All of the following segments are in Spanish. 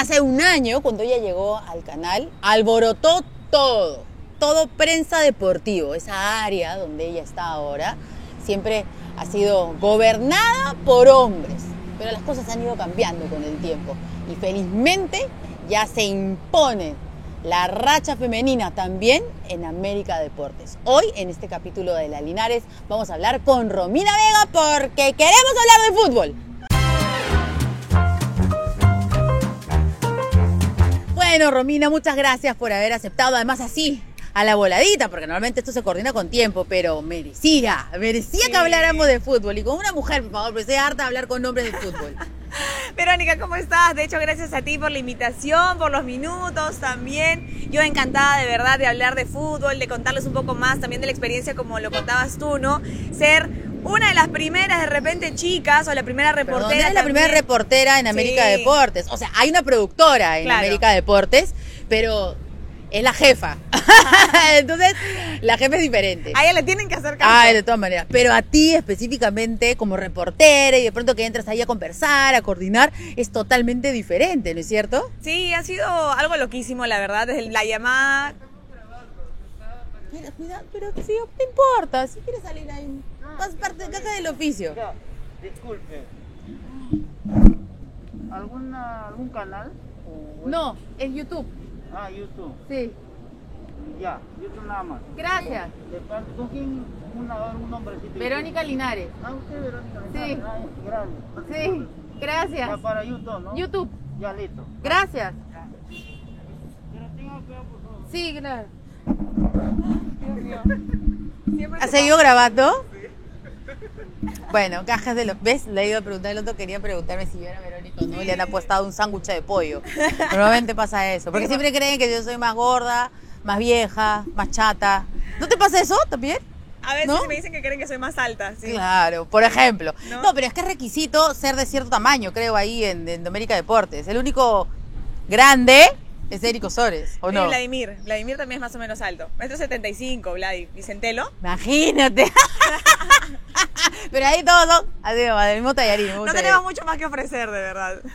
Hace un año, cuando ella llegó al canal, alborotó todo, todo prensa deportivo, esa área donde ella está ahora, siempre ha sido gobernada por hombres, pero las cosas han ido cambiando con el tiempo y felizmente ya se impone la racha femenina también en América Deportes. Hoy en este capítulo de La Linares vamos a hablar con Romina Vega porque queremos hablar de fútbol. Bueno, Romina, muchas gracias por haber aceptado, además así, a la voladita, porque normalmente esto se coordina con tiempo, pero merecía, merecía que habláramos de fútbol. Y con una mujer, por favor, porque estoy harta de hablar con hombres de fútbol. Verónica, ¿cómo estás? De hecho, gracias a ti por la invitación, por los minutos también. Yo encantada de verdad de hablar de fútbol, de contarles un poco más también de la experiencia como lo contabas tú, ¿no? Ser una de las primeras de repente chicas o la primera reportera. Perdón, eres la primera reportera en América Sí. Deportes. O sea, hay una productora en Claro. América Deportes, pero es la jefa. Entonces, la jefa es diferente. A ella le tienen que hacer caso. Ay, de todas maneras. Pero a ti específicamente, como reportera, y de pronto que entras ahí a conversar, a coordinar, es totalmente diferente, ¿no es cierto? Sí, ha sido algo loquísimo, la verdad, desde la llamada. Mira, cuidado, pero sí, no te importa. Si quieres salir ahí, vas parte de caja del oficio. Ya, disculpe. ¿Alguna, ¿Algún canal? O- No, es YouTube. Ah, YouTube. Sí. Ya, YouTube nada más. Gracias. De parte- ¿Con quién? Una, un nombrecito. Verónica Linares. Ah, usted, Verónica. Sí. Ah, gracias. Sí, Ya gracias. para YouTube, ¿no? YouTube, Ya, listo. gracias. Pero tenga cuidado, por favor. Sí, claro. Siempre ¿Ha se seguido grabando? Bueno, cajas de los... ¿Ves? Le he ido a preguntar, el otro quería preguntarme si yo era Verónica o no, y le han apostado un sándwich de pollo. Normalmente pasa eso, porque siempre creen que yo soy más gorda, más vieja, más chata. ¿No te pasa eso también? A veces ¿No? me dicen que creen que soy más alta. Sí. Claro, por ejemplo. ¿No? ¿No? pero es que es requisito ser de cierto tamaño, creo, ahí en, en América Deportes. El único grande es Eric Osores, ¿o Y no? Vladimir. Vladimir también es más o menos alto. Metro 75, Vladi. Vicentelo. Imagínate. pero ahí todos son así, del mismo tallarín. No tenemos mucho más que ofrecer, de verdad.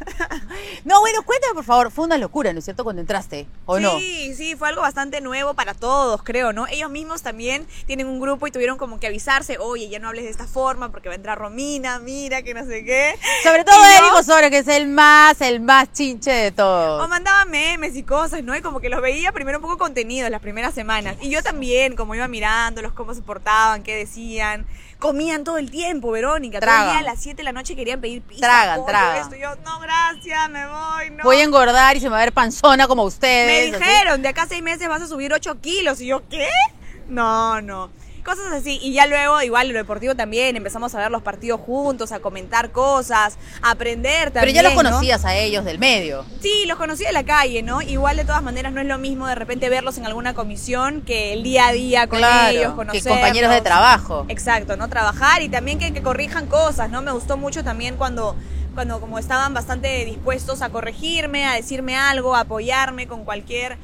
No, bueno, cuéntame, por favor. Fue una locura, ¿no es cierto? Cuando entraste, ¿o no? Sí, sí, fue algo bastante nuevo para todos, creo, ¿no? Ellos mismos también tienen un grupo y tuvieron como que avisarse, oye, ya no hables de esta forma porque va a entrar Romina, mira, que no sé qué. Sobre todo Y Eric Osores, que es el más, el más chinche de O todos. mandaba memes y cosas, ¿no? Y como que los veía primero un poco contenidos las primeras semanas. Y yo también, como iba mirándolos, cómo se portaban, qué decían. Comían todo el tiempo, Verónica. Todo el Tragan. día a las 7 de la noche querían pedir pizza. Tragan, tragan. esto. Y yo, no, gracias, me voy, no. Voy a engordar y se me va a ver panzona como Me ustedes. así. dijeron, de acá a seis meses vas a subir 8 kilos. Y yo, ¿qué? No, no. Cosas así. Y ya luego, igual, lo deportivo también. Empezamos a ver los partidos juntos, a comentar cosas, a aprender Pero también. ya los ¿no? conocías a ellos del medio. Sí, los conocí de la calle, ¿no? Igual de todas maneras no es lo mismo de repente verlos en alguna comisión que el día a día con claro, ellos, que conocerlos. compañeros de trabajo. Exacto, ¿no? Trabajar y también que, que corrijan cosas, ¿no? Me gustó mucho también cuando, cuando como estaban bastante dispuestos a corregirme, a decirme algo, a apoyarme con cualquier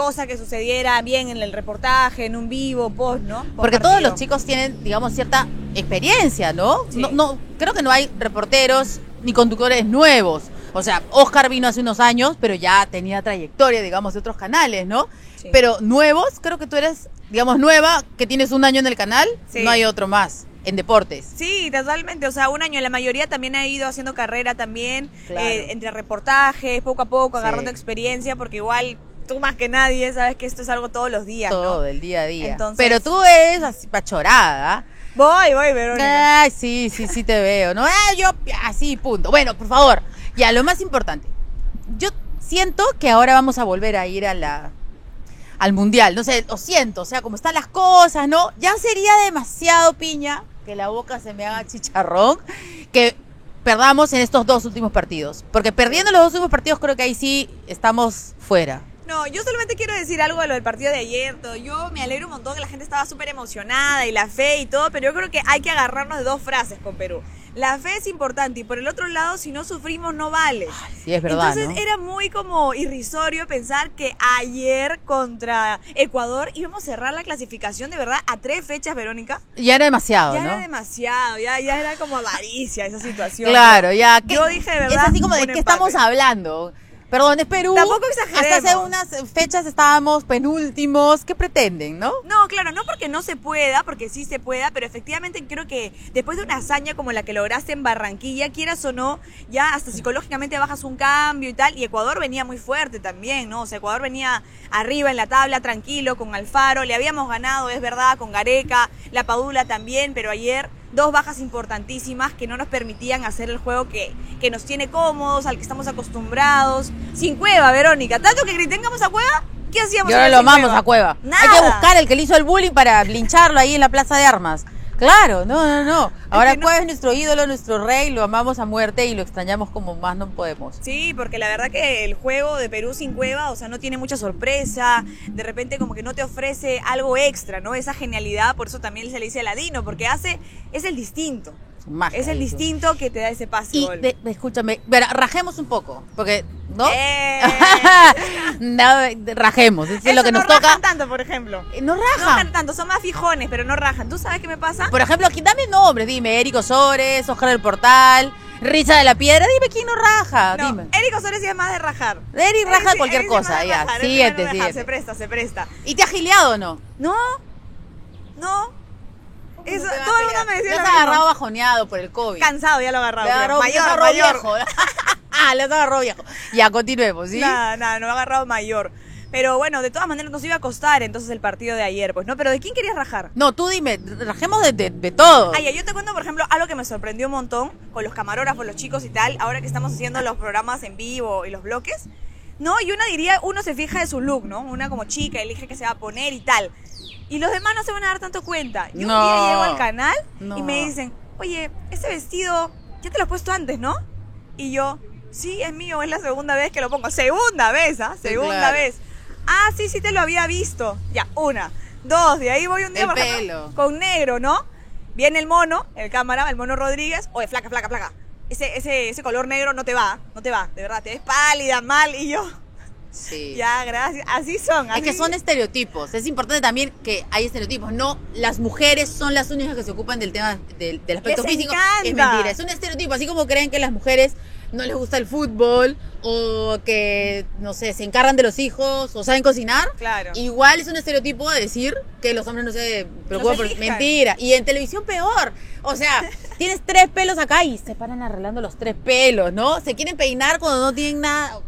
cosa que sucediera bien en el reportaje, en un vivo, post, ¿no? Post Porque todos los chicos tienen, digamos, cierta experiencia, ¿no? Sí. No, no creo que no hay reporteros ni conductores nuevos. O sea, Oscar vino hace unos años, pero ya tenía trayectoria, digamos, de otros canales, ¿no? Sí. Pero nuevos, creo que tú eres, digamos, nueva, que tienes un año en el canal, Sí. no hay otro más en deportes. Sí, totalmente. O sea, un año. La mayoría también ha ido haciendo carrera también, Claro. eh, entre reportajes, poco a poco, Sí. agarrando experiencia, porque igual tú más que nadie sabes que esto es algo todos los días, Todo ¿no? el día a día. Entonces- Pero tú eres así pachorada. Voy, voy, Verónica. Ay, sí, sí, sí te veo, ¿no? Ah, yo así, punto. Bueno, por favor, ya, lo más importante. Yo siento que ahora vamos a volver a ir a la al mundial, no sé, lo siento, o sea, como están las cosas, ¿no? Ya sería demasiado piña que la boca se me haga chicharrón, que perdamos en estos dos últimos partidos, porque perdiendo los dos últimos partidos creo que ahí sí estamos fuera. No, yo solamente quiero decir algo de lo del partido de ayer. todo. Yo me alegro un montón que la gente estaba súper emocionada y la fe y todo, pero yo creo que hay que agarrarnos de dos frases con Perú. La fe es importante y por el otro lado, si no sufrimos, no vale. Sí, es verdad, Entonces ¿no? era muy como irrisorio pensar que ayer contra Ecuador íbamos a cerrar la clasificación de verdad a tres fechas, Verónica. Ya era demasiado, Ya ¿no? era demasiado, ya, ya era como avaricia esa situación. Claro, ya. ¿qué- Yo dije, de Es verdad, así como de qué estamos hablando. Perdón, es Perú. Tampoco Hasta exageremos. hace unas fechas estábamos penúltimos. ¿Qué pretenden, no? No, claro, no porque no se pueda, porque sí se pueda, pero efectivamente creo que después de una hazaña como la que lograste en Barranquilla, quieras o no, ya hasta psicológicamente bajas un cambio y tal. Y Ecuador venía muy fuerte también, ¿no? O sea, Ecuador venía arriba en la tabla, tranquilo, con Alfaro, le habíamos ganado, es verdad, con Gareca, la Padula también, pero ayer dos bajas importantísimas que no nos permitían hacer el juego que, que nos tiene cómodos, al que estamos acostumbrados. Sin cueva, Verónica. Tanto que gritengamos a cueva, ¿qué hacíamos? Y ahora ayer lo amamos a Cueva. Nada. Hay que buscar el que le hizo el bullying para lincharlo ahí en la plaza de armas. Claro, no, no, no. Ahora Cueva es nuestro ídolo, nuestro rey, lo amamos a muerte y lo extrañamos como más no podemos. Sí, porque la verdad que el juego de Perú sin cueva, o sea, no tiene mucha sorpresa, de repente como que no te ofrece algo extra, ¿no? Esa genialidad, por eso también se le dice Ladino, porque hace, es el distinto. Magia, es el dice. distinto que te da ese pase Y gol. escúchame, verá, rajemos un poco, porque, ¿no? ¡Eh! no, rajemos, eso es Eso lo que no nos toca. rajan tanto, por ejemplo. No No rajan. rajan tanto, son más fijones, pero no rajan. ¿Tú sabes qué me pasa? Por ejemplo, aquí dame nombres, dime, Eric Osores, Oscar del Portal, Risa de la Piedra, dime quién no raja, No, dime. Eric Osorio sí es más de rajar. Eric raja cualquier Eric es cosa, ya. rajar, Siguiente, rajar, siguiente. Se presta, se presta. ¿Y te has gileado o no? No, no. Eso, todo el mundo me decía lo has agarrado bajoneado por el COVID. Cansado, ya lo agarrado. Le agarró, mayor, agarró mayor. viejo. ah, le agarró viejo. Ya, continuemos, ¿sí? Nada, nada, no ha agarrado mayor. Pero bueno, de todas maneras nos iba a costar entonces el partido de ayer, pues, ¿no? Pero ¿de quién querías rajar? No, tú dime, rajemos de, de, de todo. Ay, yo te cuento, por ejemplo, algo que me sorprendió un montón con los camarógrafos, los chicos y tal, ahora que estamos haciendo los programas en vivo y los bloques. No, y una diría, uno se fija de su look, ¿no? Una como chica elige qué se va a poner y tal. Y los demás no se van a dar tanto cuenta. Y un día llego al canal No. y me dicen, oye, ese vestido ya te lo has puesto antes, ¿no? Y yo, sí, es mío, es la segunda vez que lo pongo. Segunda vez, ¿ah? Sí, Segunda claro. vez. Ah, sí, sí te lo había visto. Ya, una. Dos, de ahí voy un día El por ejemplo, pelo. con negro, ¿no? Viene el mono, el cámara, el mono Rodríguez. Oye, flaca, flaca, flaca. Ese, ese, ese color negro no te va, no te va, de verdad, te ves pálida, mal. Y yo, Sí. ya, gracias. Así son. Es que son estereotipos. Es importante también que hay estereotipos. No, las mujeres son las únicas que se ocupan del tema del, del aspecto Les físico. encanta. Es mentira. Es un estereotipo. Así como creen que las mujeres no les gusta el fútbol o que, no sé, se encargan de los hijos o saben cocinar. Claro. Igual es un estereotipo de decir que los hombres no se preocupan por... Mentira. Y en televisión peor. O sea, tienes tres pelos acá y se paran arreglando los tres pelos, ¿no? Se quieren peinar cuando no tienen nada.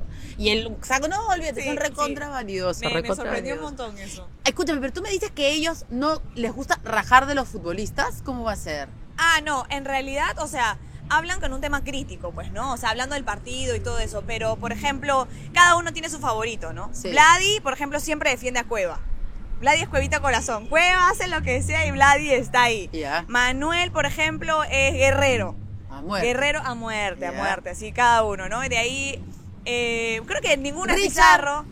Y el saco, no, olvídate, Sí, son sí. recontra vanidosos. Me, me recontra sorprendió un montón eso. Escúchame, pero tú me dices que ellos no les gusta rajar de los futbolistas. ¿Cómo va a ser? Ah, no, en realidad, o sea, hablan con un tema crítico, pues, ¿no? O sea, hablando del partido y todo eso. Pero, por ejemplo, cada uno tiene su favorito, ¿no? Sí. Vladi, por ejemplo, siempre defiende a Cueva. Vladi es Cuevita Corazón. Cueva hace lo que sea y Vladi está ahí. Ya. Manuel, por ejemplo, es guerrero. A muerte. Guerrero a muerte, a muerte, así cada uno, ¿no? Y de ahí, eh, creo que ninguno es Richard. Pizarro.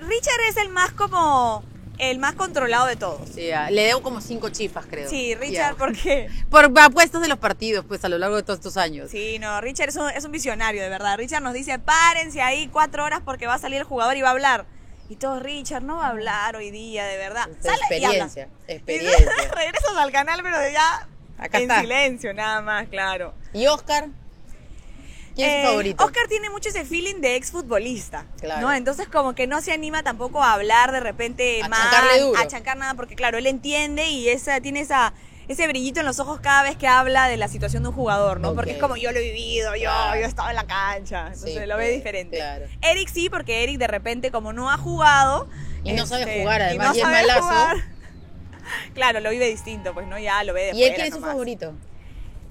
Richard es el más como, el más controlado de todos. Sí, ya. le debo como cinco chifas, creo. Sí, Richard, Ya. ¿por qué? Por apuestos de los partidos, pues, a lo largo de todos estos años. Sí, no, Richard es un, es un visionario, de verdad. Richard nos dice, párense ahí cuatro horas porque va a salir el jugador y va a hablar. Y todo, Richard, no va a hablar hoy día, de verdad. Sale y habla. experiencia, Y experiencia. regresas al canal, pero ya Acá en está. silencio, nada más, claro. ¿Y Oscar? ¿Quién es Eh, su favorito? Oscar tiene mucho ese feeling de exfutbolista, Claro. ¿no? Entonces como que no se anima tampoco a hablar de repente A chancarle duro. a chancar nada, porque claro, él entiende y esa, tiene esa, ese brillito en los ojos cada vez que habla de la situación de un jugador, ¿no? Porque es como yo lo he vivido, yo, yo he estado en la cancha, entonces Sí, lo ve diferente. claro. Eric sí, porque Eric de repente como no ha jugado... este, Y no sabe jugar, y además, no y es malazo. jugar, Claro, lo vive distinto, pues no, ya lo ve de ¿Y él quién es su favorito?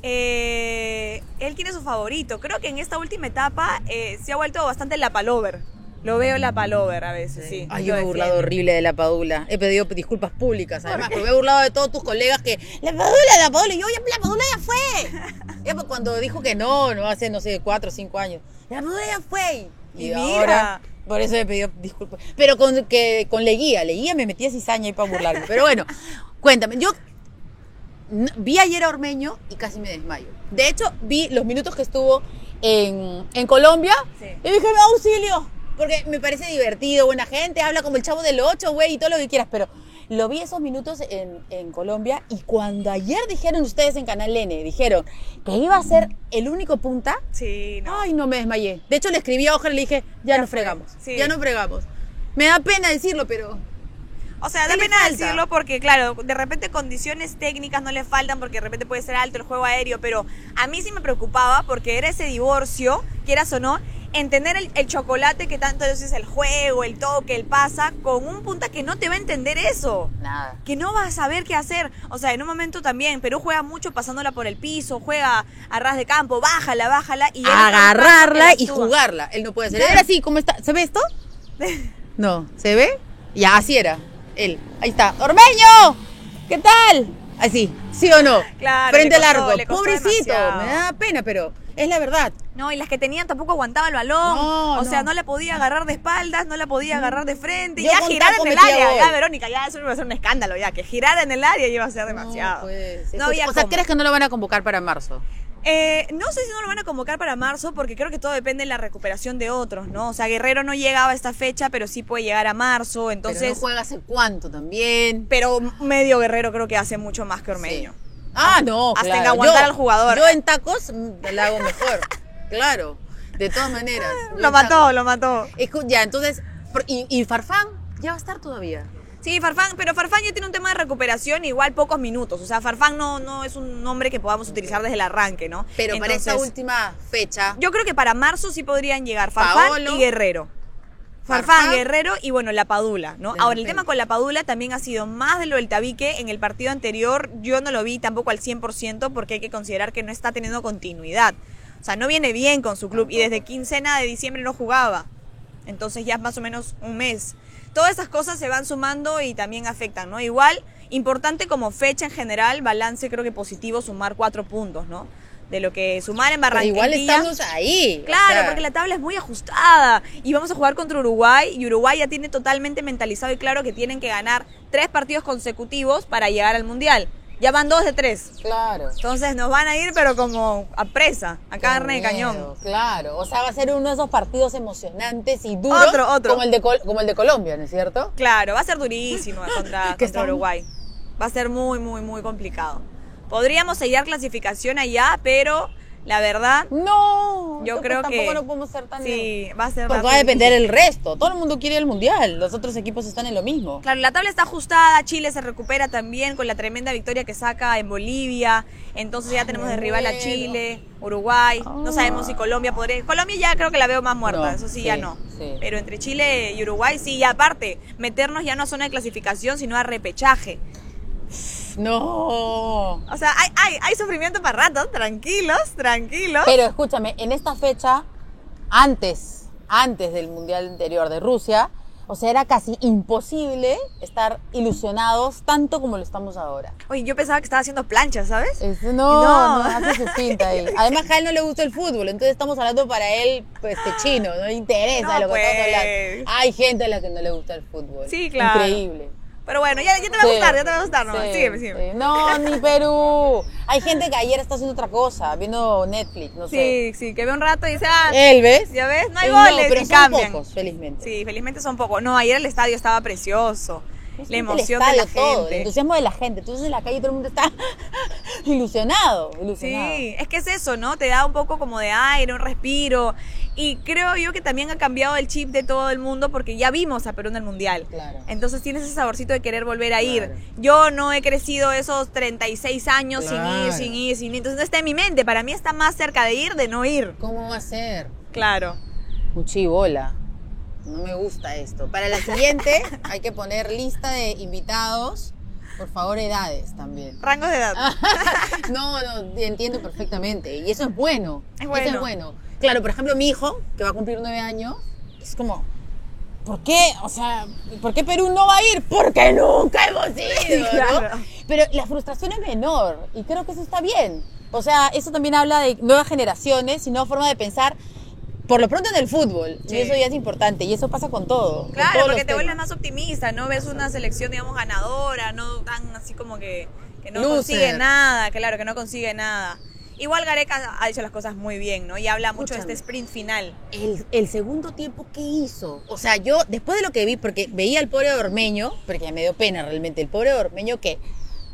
Eh, él es su favorito. Creo que en esta última etapa eh, se ha vuelto bastante la palover. Lo veo la palover a veces, sí. Ay, yo me he burlado horrible de la Padula. He pedido disculpas públicas, además, porque me he burlado de todos tus colegas que la Padula, la Padula, y yo, ya, la Padula ya fue. Ya pues, cuando dijo que no, no hace, no sé, cuatro o cinco años. La Padula ya fue. Y, Y mira. ahora, por eso he pedido disculpas. Pero con, que, con Leguía, Leguía me metía cizaña ahí para burlarme. Pero bueno, cuéntame, yo vi ayer a Ormeño y casi me desmayo. De hecho, vi los minutos que estuvo en, en Colombia Sí. y dije, "No, auxilio, porque me parece divertido, buena gente, habla como el chavo del 8, güey, y todo lo que quieras, pero Lo vi esos minutos en, en Colombia y cuando ayer dijeron ustedes en Canal N, dijeron que iba a ser el único punta, Sí, no. ay, no me desmayé. De hecho, le escribí a Ojalá y le dije, ya, Ya nos fregamos, sí. ya nos fregamos. Me da pena decirlo, pero O sea, ¿Qué da pena decirlo porque, claro, de repente condiciones técnicas no le faltan porque de repente puede ser alto el juego aéreo, pero a mí sí me preocupaba porque era ese divorcio, quieras o no, entender el, el chocolate que tanto es el juego, el toque, el pasa, con un punta que no te va a entender eso. nada. que no va a saber qué hacer. O sea, en un momento también, Perú juega mucho pasándola por el piso, juega a ras de campo, bájala, bájala y Agarrarla y jugarla. Él no puede hacer. Claro. Era así, ¿cómo está? ¿Se ve esto? No, ¿se ve? Ya, así era. Él. Ahí está. ¡Ormeño! ¿Qué tal? Así, ¿sí o no? Claro, Frente le al costó, arco. costó Pobrecito, demasiado. me da pena, pero es la verdad. No, y las que tenían tampoco aguantaba el balón. No, o sea, no. la podía agarrar de espaldas, no la podía agarrar de frente. Yo ya girar en el área. Ya, Verónica, ya eso iba a ser un escándalo ya. Que girara en el área iba a ser demasiado. No, pues, No había o sea. ¿crees que no lo van a convocar para marzo? Eh, no sé si no lo van a convocar para marzo porque creo que todo depende de la recuperación de otros, ¿no? O sea, Guerrero no llegaba a esta fecha, pero sí puede llegar a marzo, Pero entonces... no juega hace cuánto también. Pero medio guerrero creo que hace mucho más que Ormeño. Sí. Ah, no, Hasta claro. en aguantar Yo- al jugador. Yo en tacos la hago mejor. claro, de todas maneras. Lo mató, tacos. lo mató. Ya, entonces, y, y Farfán ya va a estar todavía. Sí, Farfán, pero Farfán ya tiene un tema de recuperación, igual pocos minutos. O sea, Farfán no, no es un nombre que podamos utilizar desde el arranque, ¿no? Pero para esta última fecha, Yo creo que para marzo sí podrían llegar Farfán Paolo. y Guerrero. Farfán, Farfán. Guerrero y bueno, la Padula, ¿no? Ahora, el tema con la Padula también ha sido más de lo del tabique. En el partido anterior yo no lo vi tampoco al 100% porque hay que considerar que no está teniendo continuidad. O sea, no viene bien con su club y desde quincena de diciembre no jugaba. Entonces ya es más o menos un mes. Todas esas cosas se van sumando y también afectan, ¿no? Igual, importante como fecha en general, balance creo que positivo sumar cuatro puntos, ¿no? De lo que sumar en pero Barranquilla. igual estamos ahí. o Claro, sea, porque la tabla es muy ajustada y vamos a jugar contra Uruguay y Uruguay ya tiene totalmente mentalizado y claro que tienen que ganar tres partidos consecutivos para llegar al Mundial. Ya van dos de tres. Claro. Entonces nos van a ir pero como a presa, a carne de cañón. Claro, o sea, va a ser uno de esos partidos emocionantes y duros. Otro, otro. Como el de, Col- como el de Colombia, ¿no es cierto? Claro, va a ser durísimo contra, Uruguay. Va a ser muy, muy, muy complicado. Podríamos sellar clasificación allá, pero la verdad, No. yo creo que... tampoco no podemos ser tan. Sí, va a ser Porque va a depender el resto. Todo el mundo quiere el mundial. Los otros equipos están en lo mismo. Claro, la tabla está ajustada, Chile se recupera también con la tremenda victoria que saca en Bolivia, entonces ya tenemos de rival a. Chile, Uruguay, no sabemos si Colombia podría... Colombia ya creo que la veo más muerta, No, eso sí, ya sí, no. sí. Pero entre Chile y Uruguay sí, y aparte, meternos ya no a zona de clasificación, sino a repechaje. No. O sea, hay, hay, hay sufrimiento para rato, tranquilos, tranquilos. Pero escúchame, en esta fecha, antes, antes del mundial anterior de Rusia, o sea, era casi imposible estar ilusionados tanto como lo estamos ahora. Oye, yo pensaba que estaba haciendo planchas, ¿sabes? Es- no, No. no, hace su pinta ahí. Además a él no le gusta el fútbol, entonces estamos hablando para él, pues, que chino, no le interesa No, lo que estamos pues. hablando. Hay gente a la que no le gusta el fútbol. Sí, claro. Increíble. Pero bueno, ya, ya te va a Sí, gustar, ya te va a gustar, ¿no? sí, sígueme, sígueme. sí. No, ni Perú. Hay gente que ayer está haciendo otra cosa, viendo Netflix, no sé. Sí, sí, que ve un rato y dice, ah, Él, ¿ves? ya ves, no hay Él goles pero y son cambian. pocos, felizmente. Sí, felizmente son pocos. No, ayer el estadio estaba precioso. Es La emoción de la todo, el gente. entusiasmo de la gente. Entonces en la calle todo el mundo está ilusionado, ilusionado. Sí, es que es eso, ¿no? Te da un poco como de aire, un respiro. Y creo yo que también ha cambiado el chip de todo el mundo porque ya vimos a Perú en el Mundial. Claro. Entonces tienes ese saborcito de querer volver a ir. Claro. Yo no he crecido esos 36 años sin ir, sin ir, sin ir. Entonces no está en mi mente. Para mí está más cerca de ir de no ir. ¿Cómo va a ser? Claro. Muchibola. No me gusta esto. Para la siguiente hay que poner lista de invitados. Por favor, edades también. Rangos de edad. no, no, entiendo perfectamente. Y eso es bueno. Es Eso bueno. es bueno. Claro, por ejemplo, mi hijo, que va a cumplir nueve años, es como, ¿por qué? O sea, ¿por qué Perú no va a ir? Porque nunca hemos ido, ¿no? Claro. Pero la frustración es menor y creo que eso está bien. O sea, eso también habla de nuevas generaciones y nueva forma de pensar, por lo pronto en el fútbol. Sí. Y eso ya es importante y eso pasa con todo. con Claro, todos porque te vuelves más optimista, ¿no? Ves una selección, digamos, ganadora, no tan así como que, que no Loser. consigue nada, claro, que no consigue nada. Igual Gareca ha hecho las cosas muy bien, ¿no? Y habla mucho de este Escúchame. sprint final. El, el segundo tiempo, ¿qué hizo? O sea, yo, después de lo que vi, porque veía al pobre Ormeño, porque me dio pena realmente, el pobre Ormeño que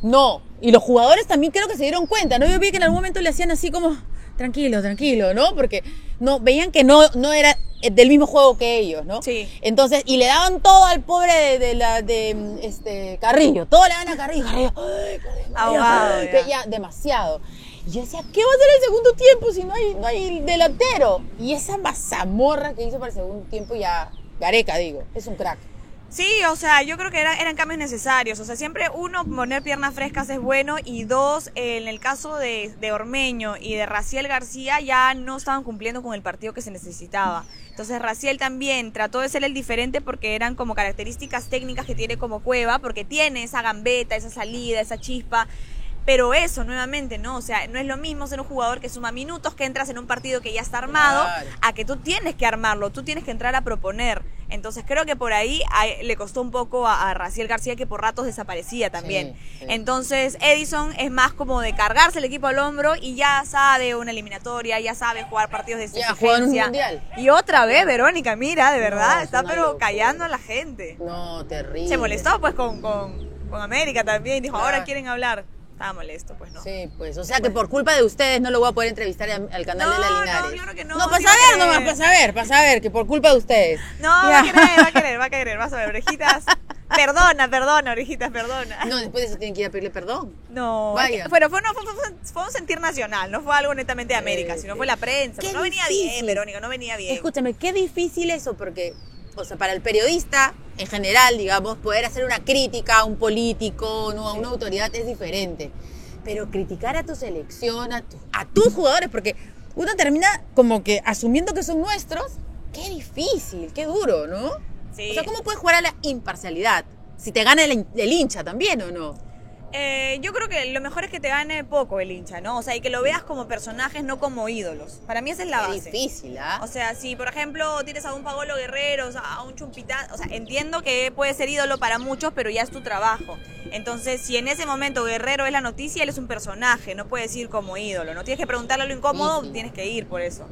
no. Y los jugadores también creo que se dieron cuenta, ¿no? Yo vi que en algún momento le hacían así como, tranquilo, tranquilo, ¿no? Porque no, veían que no, no era eh, del mismo juego que ellos, ¿no? Sí. Entonces, y le daban todo al pobre de, de la, de este, Carrillo, todo le dan a Carrillo, Carrillo, ay, Carrillo, Ahogado, ya. ya, demasiado. Y yo decía, ¿qué va a hacer el segundo tiempo si no hay, no hay delantero? Y esa mazamorra que hizo para el segundo tiempo ya, Gareca, digo, es un crack. Sí, o sea, yo creo que era- eran cambios necesarios. O sea, siempre uno, poner piernas frescas es bueno. Y dos, en el caso de, de Ormeño y de Raciel García, ya no estaban cumpliendo con el partido que se necesitaba. Entonces, Raciel también trató de ser el diferente porque eran como características técnicas que tiene como Cueva, porque tiene esa gambeta, esa salida, esa chispa. Pero eso, nuevamente, ¿no? O sea, no es lo mismo ser un jugador que suma minutos, que entras en un partido que ya está armado, Claro. a que tú tienes que armarlo, tú tienes que entrar a proponer. Entonces creo que por ahí a- le costó un poco a, a Raciel García que por ratos desaparecía también. Sí, sí. Entonces Edison es más como de cargarse el equipo al hombro y ya sabe una eliminatoria, ya sabe jugar partidos de exigencia. mundial. Y otra vez, Verónica, mira, de verdad, No, está pero locura. callando a la gente. No, terrible. Se molestó pues con, con, con América también, dijo, Claro. ahora quieren hablar. Estaba molesto, pues no. Sí, pues, o sea que por culpa de ustedes no lo voy a poder entrevistar al al canal de No, la no, Linares. claro que no, No, para saber querer. nomás, para saber, para saber, que por culpa de ustedes. No, va a querer, va a querer, va a querer, vas a ver, orejitas. Perdona, perdona, orejitas, perdona. No, después de eso tienen que ir a pedirle perdón. No, Vaya. que- bueno, fue, no, fue, fue- fue un sentir nacional, no fue algo netamente de América, Eh, sino fue la prensa. No venía bien, Verónica, no venía bien. Escúchame, qué difícil eso, porque, o sea, para el periodista, en general, digamos, poder hacer una crítica a un político, no, a una autoridad es diferente. Pero criticar a tu selección, a, tu- a tus jugadores, porque uno termina como que asumiendo que son nuestros, qué difícil, qué duro, ¿no? Sí. O sea, ¿cómo puedes jugar a la imparcialidad? Si te gana el, hin- el hincha también, ¿o no? Eh, yo creo que lo mejor es que te gane poco el hincha, ¿no? O sea, y que lo veas como personajes, no como ídolos. Para mí esa es la Qué base. difícil, ¿ah? O sea, si por ejemplo tienes a un Paolo Guerrero, o sea, a un Chumpitán, o sea, entiendo que puede ser ídolo para muchos, pero ya es tu trabajo. Entonces, si en ese momento Guerrero es la noticia, él es un personaje, no puedes ir como ídolo, no tienes que preguntarle lo incómodo, tienes que ir por eso.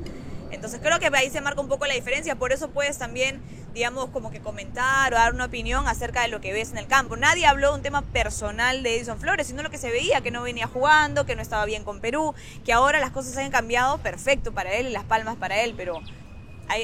Entonces, creo que ahí se marca un poco la diferencia, por eso puedes también, digamos, como que comentar o dar una opinión acerca de lo que ves en el campo. Nadie habló de un tema personal de Edison Flores, sino lo que se veía, que no venía jugando, que no estaba bien con Perú, que ahora las cosas han cambiado, perfecto para él y las palmas para él, pero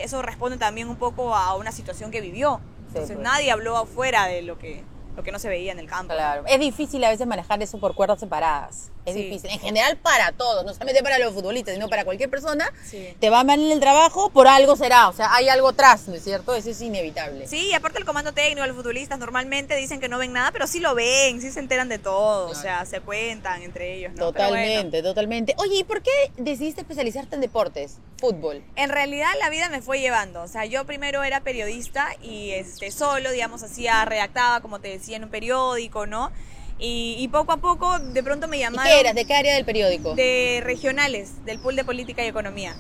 eso responde también un poco a una situación que vivió. Entonces pues. nadie habló afuera de lo que, lo que no se veía en el campo. Claro. Es difícil a veces manejar eso por cuerdas separadas. Es Sí. difícil. En general para todos, no solamente para los futbolistas, sino para cualquier persona. Sí. Te va mal en el trabajo, por algo será. O sea, hay algo atrás, ¿no es cierto? Eso es inevitable. Sí, y aparte el comando técnico, los futbolistas normalmente dicen que no ven nada, pero sí lo ven, sí se enteran de todo, o sea, se cuentan entre ellos, ¿no? Bueno. Totalmente, totalmente. Oye, ¿y por qué decidiste especializarte en deportes? Fútbol. En realidad la vida me fue llevando, o sea, yo primero era periodista y este solo, digamos, hacía, redactaba, como te decía, en un periódico, ¿no? Y, y poco a poco de pronto me ¿Y llamaron qué eras? ¿De qué área del periódico? de regionales, del pool de política y economía.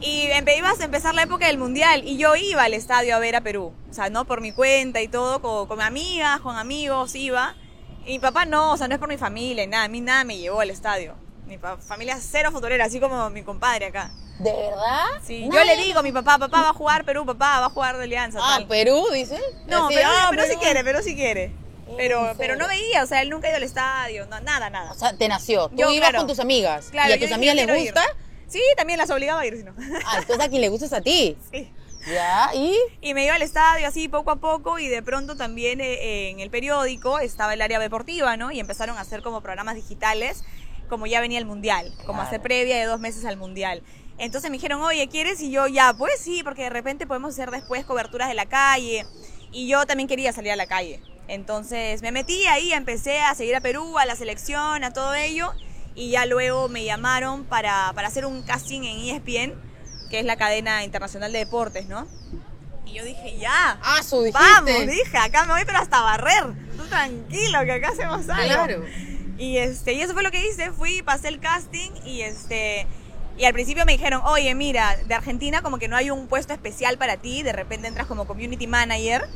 Y ibas a empezar la época del mundial y yo iba al estadio a ver a Perú, o sea, no por mi cuenta y todo, con, con amigas, con amigos, iba. Y mi papá no, o sea, no es por mi familia, y nada, a mí nada me llevó al estadio. Mi familia es cero futbolera, así como mi compadre acá. ¿De verdad? Sí, yo le digo a mi papá, papá va a jugar Perú, papá va a jugar de Alianza. Ah, tal. Perú, dice. No, ah, sí Perú. quiere, pero sí quiere. Pero, ¿En pero no veía, o sea, él nunca ha ido al estadio, no, nada, nada. O sea, te nació. Tú Yo, ibas claro. con tus amigas. Claro, ¿Y a yo tus dije, amigas les quiero ir. gusta? Sí, también las obligaba a ir, si no. Ah, entonces a quien le gusta es a ti. Sí. Ya, ¿y? Y me iba al estadio así poco a poco y de pronto también eh, en el periódico estaba el área deportiva, ¿no? Y empezaron a hacer como programas digitales, como ya venía el mundial, como Claro. hacer previa de dos meses al mundial. Entonces me dijeron, oye, ¿quieres? Y yo, ya, pues sí, porque de repente podemos hacer después coberturas de la calle. Y yo también quería salir a la calle. Entonces me metí ahí, empecé a seguir a Perú, a la selección, a todo ello. Y ya luego me llamaron para, para hacer un casting en ESPN, que es la cadena internacional de deportes, ¿no? Y yo dije, ya. Ah, su. Vamos, dije, acá me voy pero hasta barrer. Tú tranquilo, que acá hacemos algo. Claro. Y este, y eso fue lo que hice, fui, pasé el casting y este y al principio me dijeron, "Oye, mira, de Argentina como que no hay un puesto especial para ti, de repente entras como community manager."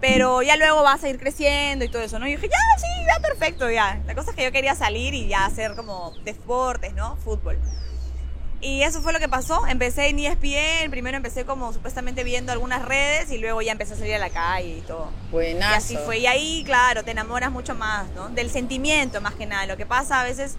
Pero ya luego vas a ir creciendo y todo eso, ¿no? Y yo dije, ya, sí, ya, perfecto, ya. La cosa es que yo quería salir y ya hacer como deportes, ¿no? Fútbol. Y eso fue lo que pasó. Empecé en ESPN, primero empecé como supuestamente viendo algunas redes y luego ya empecé a salir a la calle y todo. Buenazo. Y así fue. Y ahí, claro, te enamoras mucho más, ¿no? Del sentimiento más que nada. Lo que pasa a veces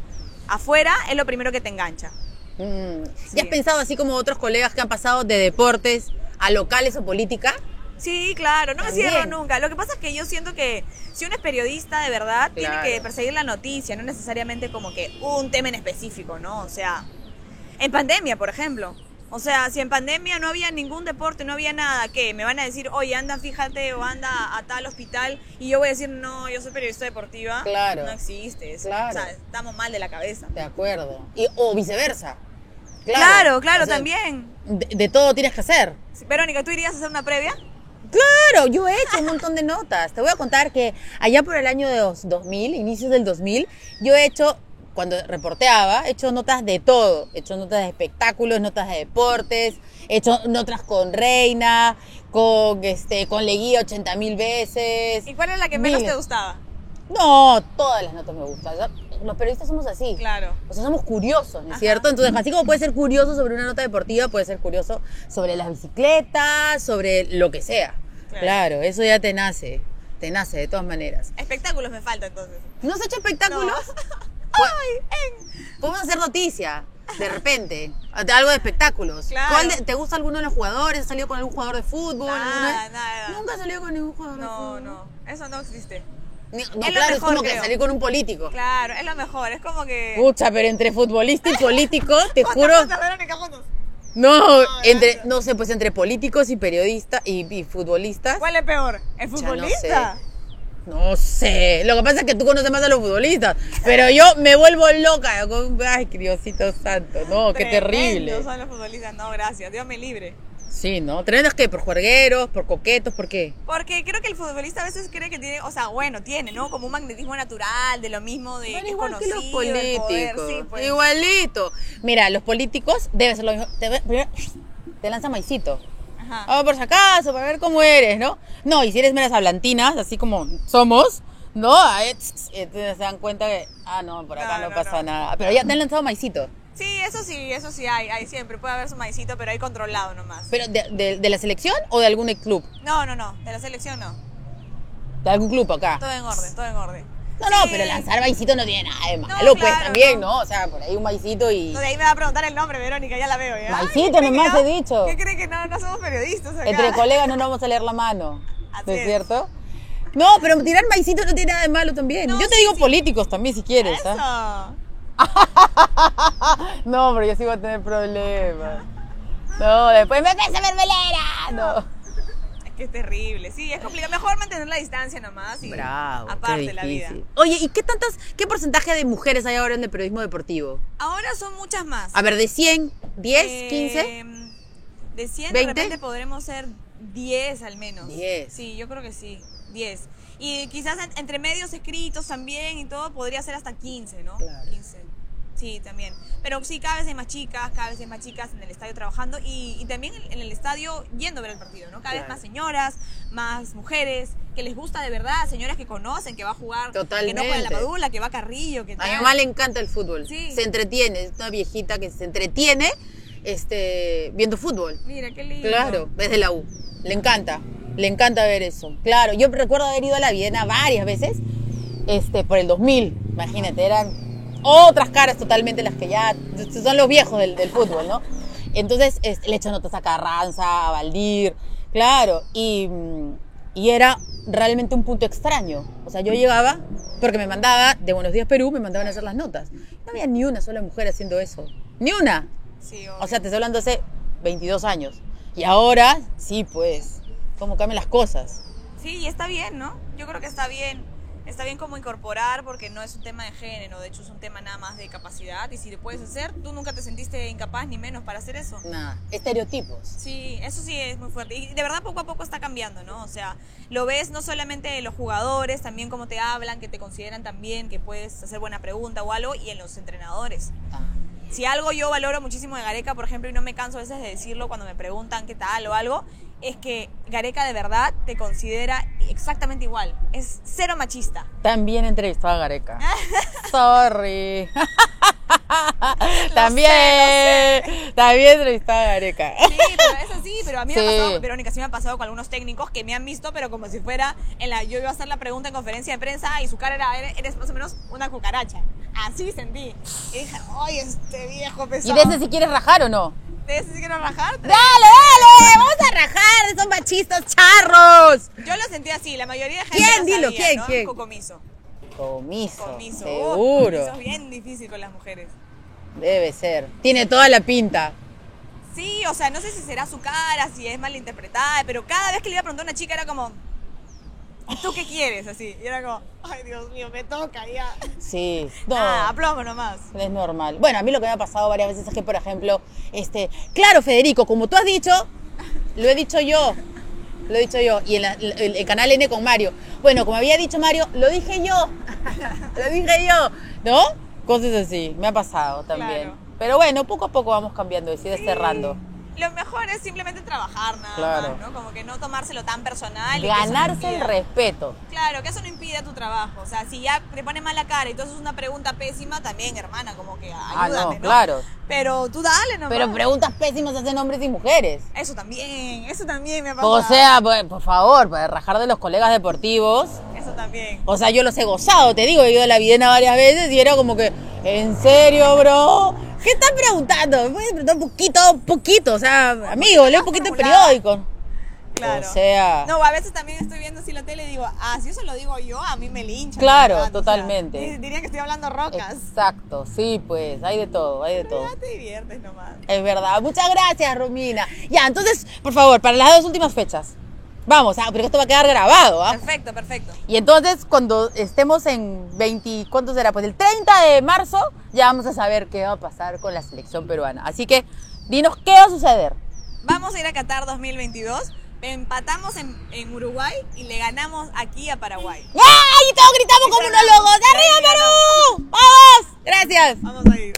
afuera es lo primero que te engancha. Mm. Sí. ¿Ya has pensado así como otros colegas que han pasado de deportes a locales o política? Sí, claro, no me cierro nunca. Lo que pasa es que yo siento que si uno es periodista de verdad, tiene Claro. que perseguir la noticia, no necesariamente como que un tema en específico, ¿no? O sea, en pandemia, por ejemplo. O sea, si en pandemia no había ningún deporte, no había nada, ¿qué? Me van a decir, oye, anda, fíjate, o anda a tal hospital, y yo voy a decir, no, yo soy periodista deportiva. Claro. No existe eso. Claro. O sea, estamos mal de la cabeza. De acuerdo. Y, o viceversa. Claro, claro, O sea, también. De, de todo tienes que hacer. Verónica, ¿tú irías a hacer una previa? Claro, yo he hecho un montón de notas. Te voy a contar que allá por el año de los 2000, inicios del 2000, yo he hecho, cuando reporteaba, he hecho notas de todo. He hecho notas de espectáculos, notas de deportes, he hecho notas con Reina, con, este, con Leguía 80 mil veces. ¿Y cuál es la que menos Miles. te gustaba? No, todas las notas me gustan. Los periodistas somos así. Claro. O sea, somos curiosos, ¿no es cierto? Entonces, así como puede ser curioso sobre una nota deportiva, puede ser curioso sobre las bicicletas, sobre lo que sea. Claro. Claro, eso ya te nace. Te nace de todas maneras. Espectáculos me falta entonces. ¿No has hecho espectáculos? Pues, Podemos hacer noticia, de repente. Algo de espectáculos. Claro. ¿Cuál de- ¿Te gusta alguno de los jugadores? ¿Has salido con algún jugador de fútbol? Nada, nada. Nunca has salido con ningún jugador de No, fútbol. no, eso no existe. No, Es claro, es mejor, como que creo. salir con un político. Claro, es lo mejor, es como que... Pucha, pero entre futbolista y político, te juro. juntos, Verónica, juntos. No, entre, no sé, pues entre políticos y periodistas y, y futbolistas. ¿Cuál es peor? ¿El futbolista? No sé. Lo que pasa es que tú conoces más a los futbolistas. Pero yo me vuelvo loca. Ay, Diosito santo. No, qué terrible. Son los futbolistas, no, gracias, Dios me libre. Sí, ¿no? ¿Tremendos qué? ¿Por juergueros? ¿Por coquetos? ¿Por qué? Porque creo que el futbolista a veces cree que tiene, o sea, bueno, tiene, ¿no? Como un magnetismo natural, de lo mismo de que los poder, políticos. sí, pues. Igualito. Mira, los políticos deben ser lo mismo. Te, te lanza maicito. Ajá. Ah, por si acaso, para ver cómo eres, ¿no? No, y si eres meras hablantinas, así como somos, ¿no? Entonces se dan cuenta que, ah, no, por acá No, no, no, pasa no. nada. Pero ya te han lanzado maicito. Sí, eso sí, eso sí hay, hay siempre, puede haber su maicito, pero hay controlado nomás. ¿Pero de, de- de la selección o de algún club? No, no, no, de la selección no. De algún club acá. Todo en orden, todo en orden. No, no, Sí. pero lanzar maicito no tiene nada de malo, pues claro, también, no. ¿no? O sea, por ahí un maicito y. No, de ahí me va a preguntar el nombre, Verónica, ya la veo. ¿ya? Maicito Ay, ¿qué cree nomás que he no? dicho. ¿Qué cree que no, no somos periodistas acá? Entre colegas no nos vamos a leer la mano. Así ¿No es es. cierto? No, pero tirar maicito no tiene nada de malo también. No, Yo te sí, digo sí. políticos también si quieres, Eso. ¿ah? No, pero yo sí voy a tener problemas. No, después me ves a mermelera. No. Es que es terrible. Sí, es complicado. Mejor mantener la distancia nomás y Bravo. aparte qué la vida. Oye, ¿y qué tantas, qué porcentaje de mujeres hay ahora en el periodismo deportivo? Ahora son muchas más. A ver, de 100, 10, Eh, 15. De 100 ¿20? de repente podremos ser 10 al menos. 10. Sí, yo creo que sí, 10. Y quizás en- entre medios escritos también y todo podría ser hasta 15, ¿no? Claro. 15. Sí, también. Pero sí, cada vez hay más chicas, cada vez hay más chicas en el estadio trabajando y, y también en el estadio yendo a ver el partido, ¿no? Cada vez más señoras, más mujeres, que les gusta de verdad, señoras que conocen, que va a jugar, que no juega la. Padula, que va a Carrillo, que A mi tal. mamá le encanta el fútbol. Sí. Se entretiene, es una viejita que se entretiene este, viendo fútbol. Mira, qué lindo. Claro, desde la U. Le encanta, le encanta ver eso. Claro, yo recuerdo haber ido a la Viena varias veces, este, por el 2000, imagínate, eran otras caras totalmente las que ya son los viejos del, del fútbol, ¿no? Entonces este, le echan notas a Carranza, a Valdir, claro, y, y era realmente un punto extraño. O sea, yo llegaba, porque me mandaba, de Buenos Días Perú, me mandaban a hacer las notas. No había ni una sola mujer haciendo eso, ni una. Sí, O sea, te estoy hablando hace 22 años. Y ahora, sí, pues, cómo cambian las cosas. Sí, y está bien, ¿no? Yo creo que está bien. Está bien como incorporar porque no es un tema de género, de hecho es un tema nada más de capacidad y si lo puedes hacer, tú nunca te sentiste incapaz ni menos para hacer eso. Nada, estereotipos. Sí, eso sí es muy fuerte. Y de verdad poco a poco está cambiando, ¿no? O sea, lo ves no solamente en los jugadores, también cómo te hablan, que te consideran también que puedes hacer buena pregunta o algo, y en los entrenadores. Ah, Si algo yo valoro muchísimo de Gareca, por ejemplo, y no me canso a veces de decirlo cuando me preguntan qué tal o algo, es que Gareca de verdad te considera exactamente igual. Es cero machista. También entrevistó a Gareca. Sorry. también, también entrevistó a Gareca. Sí, pero es así, pero a mí me Sí. ha pasado, Verónica, sí me ha pasado con algunos técnicos que me han visto, pero como si fuera, en la, yo iba a hacer la pregunta en conferencia de prensa y su cara era, eres, más o menos una cucaracha. Así sentí. Y dije, ay, este viejo ¿Y pesado. de ese si quieres rajar o no? ¿De ese sí quiero rajar? ¡Dale, dale! ¡Vamos a rajar! ¡Son machistas charros! Yo lo sentí así, la mayoría de gente ¿Quién? lo Dilo, sabía, ¿quién? ¿no? ¿Quién? Cocomiso. Comiso. Comiso. Seguro. comiso es bien difícil con las mujeres. Debe ser. Tiene toda la pinta. Sí, o sea, no sé si será su cara, si es malinterpretada, pero cada vez que le iba a preguntar a una chica era como, ¿y tú qué quieres? Así, y era como, ay Dios mío, me toca ya. Sí. No. Ah, aplomo nomás. Es normal. Bueno, a mí lo que me ha pasado varias veces es que, por ejemplo, este, claro, Federico, como tú has dicho, lo he dicho yo, lo he dicho yo, y en la- el, el canal N con Mario. Bueno, como había dicho Mario, lo dije yo, lo dije yo, ¿no? Cosas así, me ha pasado también. Claro. Pero bueno, poco a poco vamos cambiando y sigue cerrando. Lo mejor es simplemente trabajar nada Claro. más, ¿no? Como que no tomárselo tan personal. no Ganarse el respeto. Claro, que eso no impida tu trabajo. O sea, si ya te pone mala cara y tú haces una pregunta pésima, también, hermana, como que ayúdame, Ah, no, ¿no? claro. Pero tú dale nomás. Pero preguntas pésimas hacen hombres y mujeres. Eso también, eso también me ha pasado. O sea, pues, por favor, para rajar de los colegas deportivos. Eso también. O sea, yo los he gozado, te digo, he ido a la Videna varias veces y era como que, ¿en serio, bro? ¿Qué estás preguntando? Me puedes preguntar un poquito, poquito, o sea, amigo, lee un poquito el periódico. Claro. O sea- No, a veces también estoy viendo así la tele y digo, ah, si eso lo digo yo, a mí me linchan. Claro, ¿verdad? O sea, totalmente. di- dirían que estoy hablando rocas. Exacto, sí, pues, hay de todo, hay de todo. Ya te diviertes nomás. Es verdad. Muchas gracias, Romina. Ya, entonces, por favor, para las dos últimas fechas. Vamos, ah, pero esto va a quedar grabado, ¿ah? Perfecto, perfecto. Y entonces, cuando estemos en 20, ¿cuánto será? Pues el 30 de marzo, ya vamos a saber qué va a pasar con la selección peruana. Así que, dinos qué va a suceder. Vamos a ir a Qatar 2022. Empatamos en, en Uruguay y le ganamos aquí a Paraguay. ¡Ay! Y todos gritamos como unos locos. ¡Arriba, Perú! ¡Vamos! Gracias. Vamos ahí.